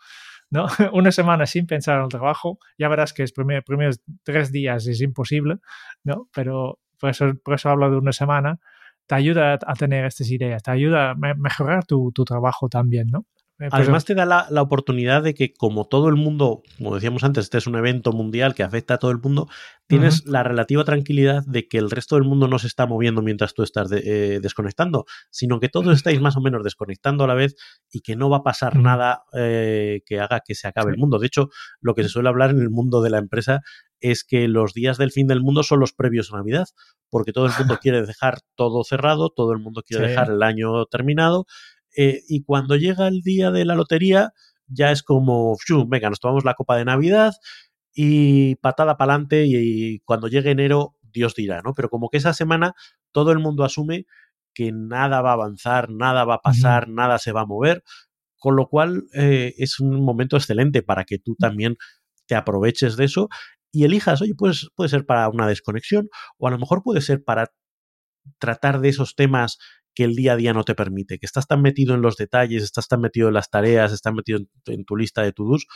Speaker 1: ¿no? una semana sin pensar en el trabajo, ya verás que los primer, primeros tres días es imposible, ¿no? Pero, por eso, por eso hablo de una semana, te ayuda a tener estas ideas, te ayuda a mejorar tu, tu trabajo también, ¿no?
Speaker 2: Eh, Además te da la, la, oportunidad de que como todo el mundo, como decíamos antes, este es un evento mundial que afecta a todo el mundo, tienes la relativa tranquilidad de que el resto del mundo no se está moviendo mientras tú estás eh, desconectando, sino que todos estáis más o menos desconectando a la vez y que no va a pasar nada eh, que haga que se acabe el mundo. De hecho, lo que se suele hablar en el mundo de la empresa es que los días del fin del mundo son los previos a Navidad, porque todo el mundo quiere dejar todo cerrado, todo el mundo quiere dejar el año terminado eh, y cuando llega el día de la lotería, ya es como, venga, nos tomamos la copa de Navidad y patada para adelante y, cuando llegue enero, Dios dirá, ¿no? Pero como que esa semana todo el mundo asume que nada va a avanzar, nada va a pasar, nada se va a mover, con lo cual eh, es un momento excelente para que tú también te aproveches de eso y elijas, oye, pues puede ser para una desconexión o a lo mejor puede ser para tratar de esos temas que el día a día no te permite, que estás tan metido en los detalles, estás tan metido en las tareas, estás metido en, tu lista de to-dos,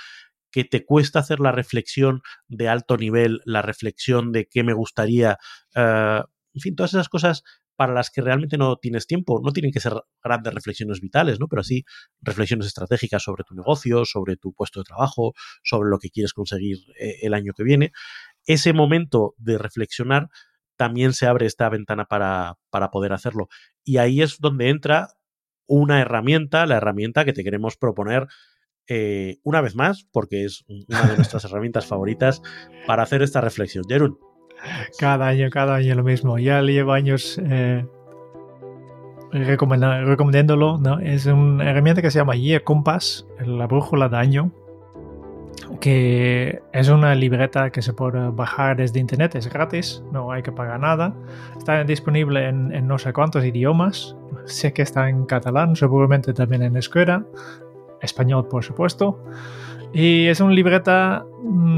Speaker 2: que te cuesta hacer la reflexión de alto nivel, la reflexión de qué me gustaría, uh, en fin, todas esas cosas para las que realmente no tienes tiempo. No tienen que ser grandes reflexiones vitales, ¿no? Pero sí reflexiones estratégicas sobre tu negocio, sobre tu puesto de trabajo, sobre lo que quieres conseguir eh, el año que viene. Ese momento de reflexionar también se abre esta ventana para, para poder hacerlo. Y ahí es donde entra una herramienta, la herramienta que te queremos proponer eh, una vez más, porque es una de nuestras herramientas favoritas para hacer esta reflexión. Jerun.
Speaker 1: Cada año, cada año lo mismo. Ya llevo años eh, recomendándolo. ¿no? Es una herramienta que se llama Year Compass, la brújula de año que es una libreta que se puede bajar desde internet, es gratis, no hay que pagar nada. Está disponible en, no sé cuántos idiomas, sé que está en catalán, seguramente también en escuela, español por supuesto. Y es una libreta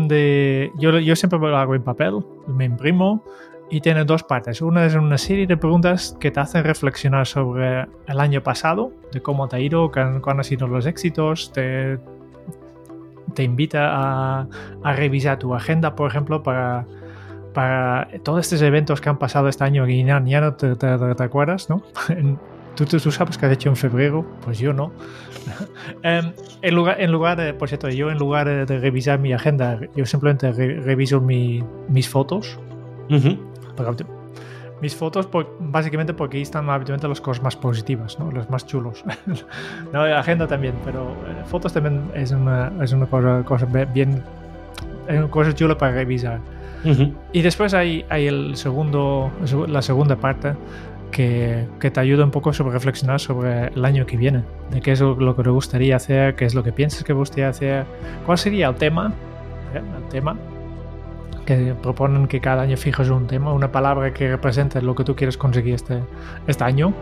Speaker 1: de... Yo, yo siempre lo hago en papel, me imprimo y tiene dos partes. Una es una serie de preguntas que te hacen reflexionar sobre el año pasado, de cómo te ha ido, cuáles han sido los éxitos, te, te invita a, a revisar tu agenda, por ejemplo, para, para todos estos eventos que han pasado este año y ya, no te, te, acuerdas, ¿no? ¿Tú, tú, sabes que has hecho en febrero, pues yo no. Em, en, lugar, en lugar de, por cierto, yo en lugar de, revisar mi agenda, yo simplemente reviso mi, mis fotos mis fotos básicamente porque ahí están habitualmente las cosas más positivas, ¿no? Los más chulos. no, agenda también, pero eh, fotos también es una, es una cosa, cosa bien, es una cosa chula para revisar. Y después hay, hay el segundo, la segunda parte que, que, te ayuda un poco sobre reflexionar sobre el año que viene, de qué es lo que te gustaría hacer, qué es lo que piensas que gustaría hacer, cuál sería el tema, ¿eh? el tema que proponen que cada año fijes un tema, una palabra que represente lo que tú quieres conseguir este, este año.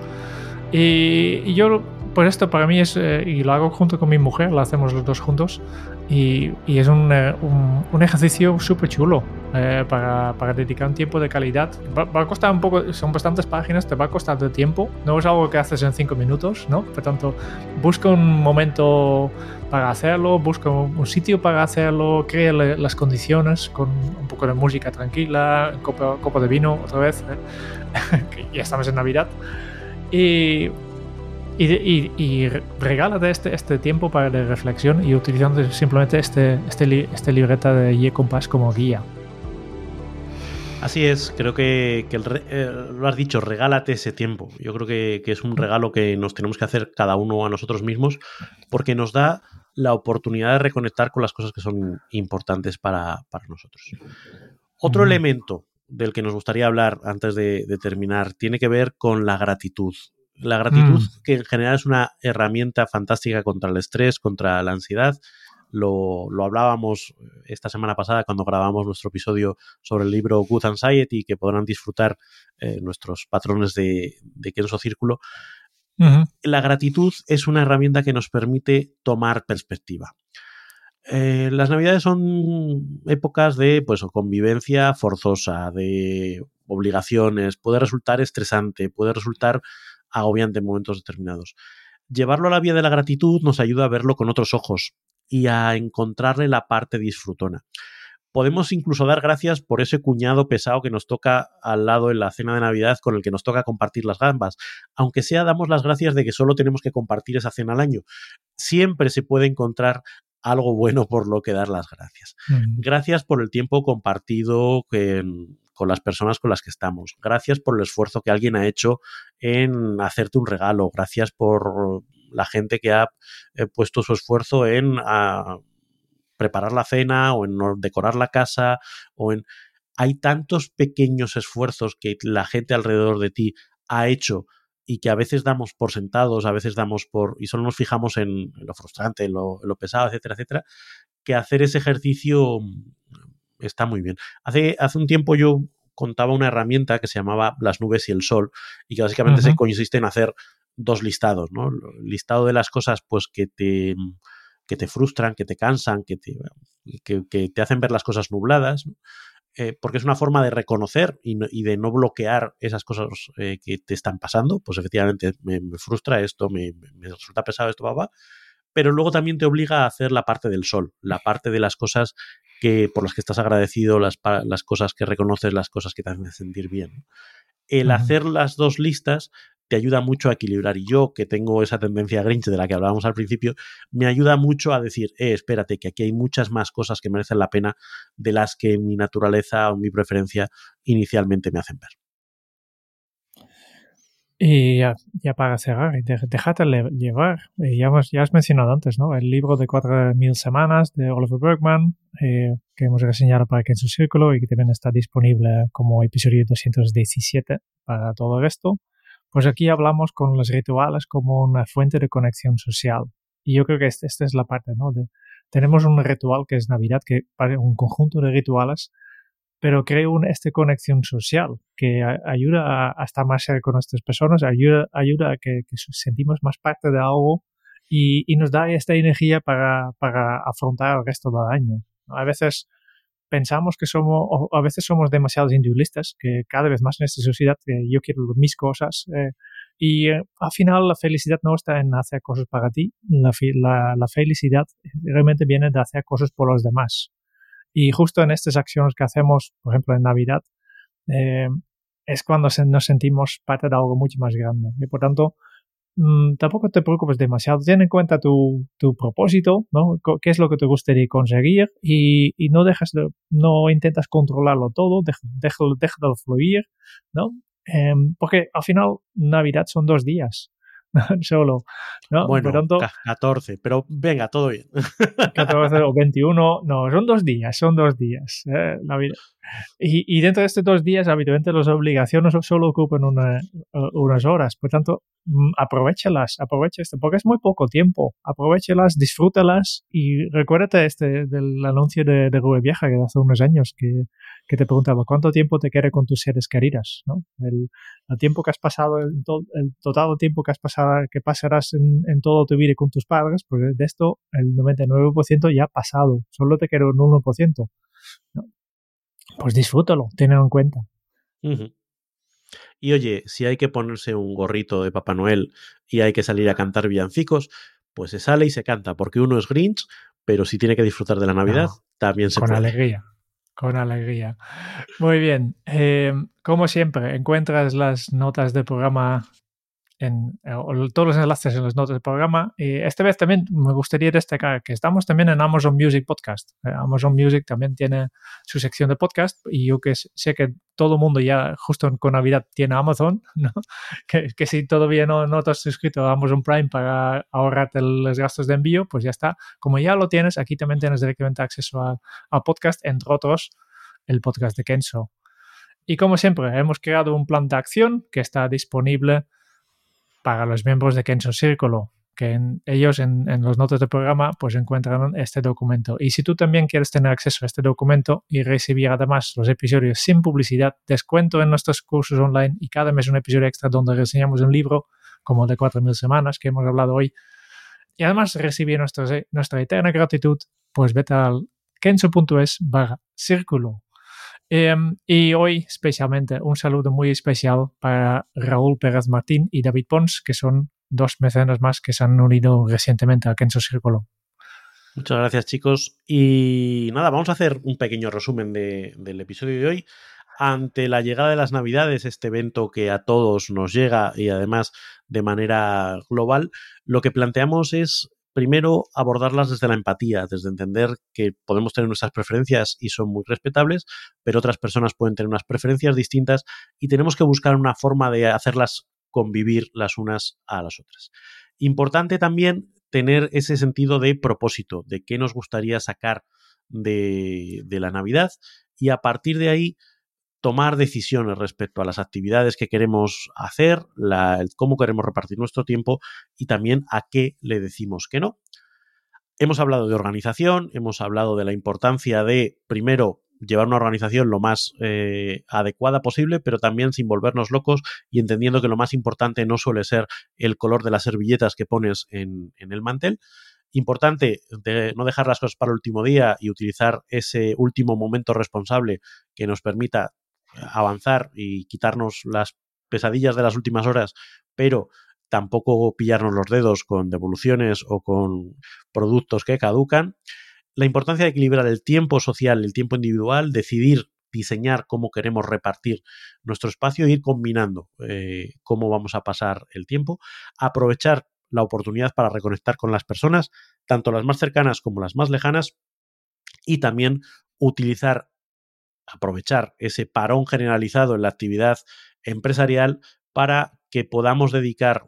Speaker 1: Y, yo, por esto, para mí es, eh, y lo hago junto con mi mujer, lo hacemos los dos juntos, y, y es un, eh, un, ejercicio súper chulo eh, para, para, dedicar un tiempo de calidad. Va, a costar un poco, son bastantes páginas, te va a costar de tiempo, no es algo que haces en cinco minutos, ¿no? Por tanto, busca un momento para hacerlo, busca un sitio para hacerlo, crea las condiciones con un poco de música tranquila, un copo, copo de vino otra vez, que ya estamos en Navidad. Y y, y, y regálate este, este tiempo para la reflexión y utilizando simplemente este, este, este libreta de Y Compass como guía.
Speaker 2: Así es, creo que, que el, eh, lo has dicho, regálate ese tiempo. Yo creo que, que, es un regalo que nos tenemos que hacer cada uno a nosotros mismos porque nos da la oportunidad de reconectar con las cosas que son importantes para, para nosotros. Otro elemento del que nos gustaría hablar antes de, de, terminar tiene que ver con la gratitud. La gratitud, mm. que en general es una herramienta fantástica contra el estrés, contra la ansiedad. Lo, lo, hablábamos esta semana pasada cuando grabamos nuestro episodio sobre el libro Good Anxiety, que podrán disfrutar eh, nuestros patrones de, de Kenso Círculo. Uh -huh. La gratitud es una herramienta que nos permite tomar perspectiva. Eh, las navidades son épocas de pues, convivencia forzosa, de obligaciones, puede resultar estresante, puede resultar agobiante en momentos determinados. Llevarlo a la vía de la gratitud nos ayuda a verlo con otros ojos y a encontrarle la parte disfrutona. podemos incluso dar gracias por ese cuñado pesado que nos toca al lado en la cena de Navidad con el que nos toca compartir las gambas. Aunque sea, damos las gracias de que solo tenemos que compartir esa cena al año. Siempre se puede encontrar algo bueno por lo que dar las gracias.
Speaker 1: Mm.
Speaker 2: Gracias por el tiempo compartido con las personas con las que estamos. Gracias por el esfuerzo que alguien ha hecho en hacerte un regalo. Gracias por la gente que ha eh, puesto su esfuerzo en ah, preparar la cena o en decorar la casa o en... Hay tantos pequeños esfuerzos que la gente alrededor de ti ha hecho y que a veces damos por sentados, a veces damos por... y solo nos fijamos en, lo frustrante, en lo, pesado, etcétera, etcétera, que hacer ese ejercicio está muy bien. Hace, hace un tiempo yo contaba una herramienta que se llamaba Las nubes y el sol y que básicamente se consiste en hacer dos listados, ¿no? El listado de las cosas pues que te que te frustran, que te cansan, que te, que, te hacen ver las cosas nubladas, eh, porque es una forma de reconocer y, de no bloquear esas cosas eh, que te están pasando. Pues efectivamente me, frustra esto, me, resulta pesado esto, papá. Pero luego también te obliga a hacer la parte del sol, la parte de las cosas que por las que estás agradecido, las, las cosas que reconoces, las cosas que te hacen sentir bien. El hacer las dos listas te ayuda mucho a equilibrar. Y yo, que tengo esa tendencia grinch de la que hablábamos al principio, me ayuda mucho a decir, eh, espérate, que aquí hay muchas más cosas que merecen la pena de las que mi naturaleza o mi preferencia inicialmente me hacen ver.
Speaker 1: Y ya, para cerrar, déjate llevar. Eh, ya, ya has mencionado antes, ¿no? El libro de 4.000 semanas de Oliver Bergman, eh, que hemos reseñado para que en su círculo y que también está disponible como episodio 217 para todo esto. Pues aquí hablamos con los rituales como una fuente de conexión social. Y yo creo que esta, es la parte, ¿no? tenemos un ritual que es Navidad, que un conjunto de rituales, pero crea una esta conexión social que ayuda a, estar más cerca con nuestras personas, ayuda, ayuda a que, sentimos más parte de algo y, nos da esta energía para, para afrontar el resto del año. A veces pensamos que somos, o a veces somos demasiados individualistas, que cada vez más en esta sociedad que yo quiero mis cosas. Eh, y eh, al final la felicidad no está en hacer cosas para ti, la, la, felicidad realmente viene de hacer cosas por los demás. Y justo en estas acciones que hacemos, por ejemplo en Navidad, eh, es cuando nos sentimos parte de algo mucho más grande. Y por tanto, Mm, tampoco te preocupes demasiado. Ten en cuenta tu, tu propósito, ¿no? ¿Qué es lo que te gustaría conseguir? Y, y no dejas de, no intentas controlarlo todo, déjalo, déjalo fluir, ¿no? Em, porque al final Navidad son dos días. solo. ¿no?
Speaker 2: Bueno, 14, pero venga, todo bien.
Speaker 1: 14 o 21, no, son dos días, son dos días. ¿eh? La vida. Y, dentro de estos dos días, habitualmente las obligaciones solo ocupan una, unas horas. Por tanto, mm, aprovechalas, aprovecha esto, porque es muy poco tiempo. Aprovechalas, disfrútalas y recuérdate este del anuncio de, de Rube Vieja que hace unos años que, que te preguntaba cuánto tiempo te queda con tus seres queridas, ¿no? El, tiempo que has pasado, el, total tiempo que has pasado, que pasarás en, en todo tu vida con tus padres, pues de esto el 99% ya ha pasado, solo te queda un 1%. ¿no? Pues disfrútalo, tenlo en cuenta.
Speaker 2: Y oye, si hay que ponerse un gorrito de Papá Noel y hay que salir a cantar villancicos, pues se sale y se canta, porque uno es Grinch, pero si tiene que disfrutar de la Navidad, también se
Speaker 1: con
Speaker 2: puede.
Speaker 1: Con alegría, con alegría. Muy bien, eh, como siempre, encuentras las notas del programa en, eh, todos los enlaces en las notas del programa. Y esta vez también me gustaría destacar que estamos también en Amazon Music Podcast. Eh, Amazon Music también tiene su sección de podcast y yo que sé que todo el mundo ya justo con Navidad tiene Amazon, ¿no? que, que, si todavía no, no te has suscrito a Amazon Prime para ahorrarte los gastos de envío, pues ya está. Como ya lo tienes, aquí también tienes directamente acceso a podcast, entre otros el podcast de Kenzo. Y como siempre, hemos creado un plan de acción que está disponible para los miembros de Kenzo Círculo, que ellos en, los notas del programa pues encuentran este documento. Y si tú también quieres tener acceso a este documento y recibir además los episodios sin publicidad, descuento en nuestros cursos online y cada mes un episodio extra donde reseñamos un libro como el de 4.000 semanas que hemos hablado hoy. Y además recibir nuestra, nuestra eterna gratitud, pues vete al kenzo.es barra círculo Em, y hoy especialmente un saludo muy especial para Raúl Pérez Martín y David Pons, que son dos mecenas más que se han unido recientemente a Kenzo Círculo.
Speaker 2: Muchas gracias, chicos. Y nada, vamos a hacer un pequeño resumen del episodio de hoy. Ante la llegada de las Navidades, este evento que a todos nos llega y además de manera global, lo que planteamos es primero abordarlas desde la empatía, desde entender que podemos tener nuestras preferencias y son muy respetables, pero otras personas pueden tener unas preferencias distintas y tenemos que buscar una forma de hacerlas convivir las unas a las otras. Importante también tener ese sentido de propósito, de qué nos gustaría sacar de, de la Navidad y a partir de ahí tomar decisiones respecto a las actividades que queremos hacer, cómo queremos repartir nuestro tiempo y también a qué le decimos que no. Hemos hablado de organización, hemos hablado de la importancia de, primero, llevar una organización lo más eh, adecuada posible, pero también sin volvernos locos y entendiendo que lo más importante no suele ser el color de las servilletas que pones en, el mantel. Importante no dejar las cosas para el último día y utilizar ese último momento responsable que nos permita avanzar y quitarnos las pesadillas de las últimas horas, pero tampoco pillarnos los dedos con devoluciones o con productos que caducan. La importancia de equilibrar el tiempo social, el tiempo individual, decidir diseñar cómo queremos repartir nuestro espacio e ir combinando eh, cómo vamos a pasar el tiempo, aprovechar la oportunidad para reconectar con las personas, tanto las más cercanas como las más lejanas, y también utilizar aprovechar ese parón generalizado en la actividad empresarial para que podamos dedicar,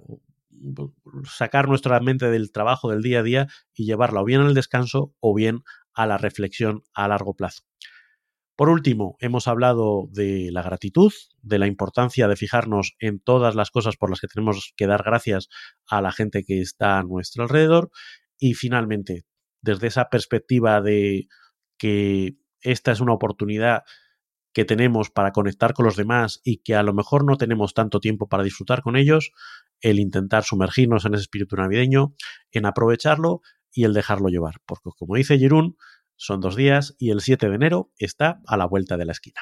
Speaker 2: sacar nuestra mente del trabajo del día a día y llevarla o bien al descanso o bien a la reflexión a largo plazo. Por último, hemos hablado de la gratitud, de la importancia de fijarnos en todas las cosas por las que tenemos que dar gracias a la gente que está a nuestro alrededor y finalmente, desde esa perspectiva de que esta es una oportunidad que tenemos para conectar con los demás y que a lo mejor no tenemos tanto tiempo para disfrutar con ellos, el intentar sumergirnos en ese espíritu navideño, en aprovecharlo y el dejarlo llevar. Porque como dice Jerún, son dos días y el 7 de enero está a la vuelta de la esquina.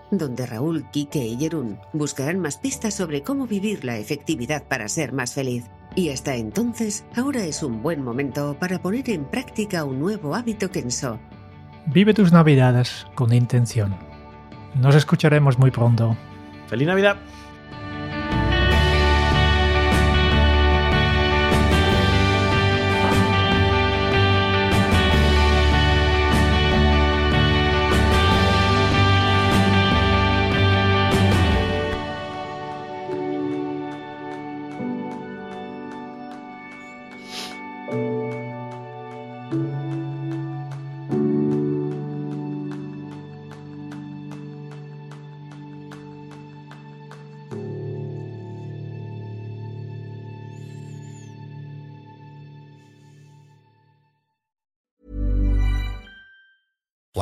Speaker 5: donde Raúl, Quique y Jerún buscarán más pistas sobre cómo vivir la efectividad para ser más feliz. Y hasta entonces, ahora es un buen momento para poner en práctica un nuevo hábito Kenso.
Speaker 1: Vive tus navidades con intención. Nos escucharemos muy pronto.
Speaker 2: ¡Feliz Navidad!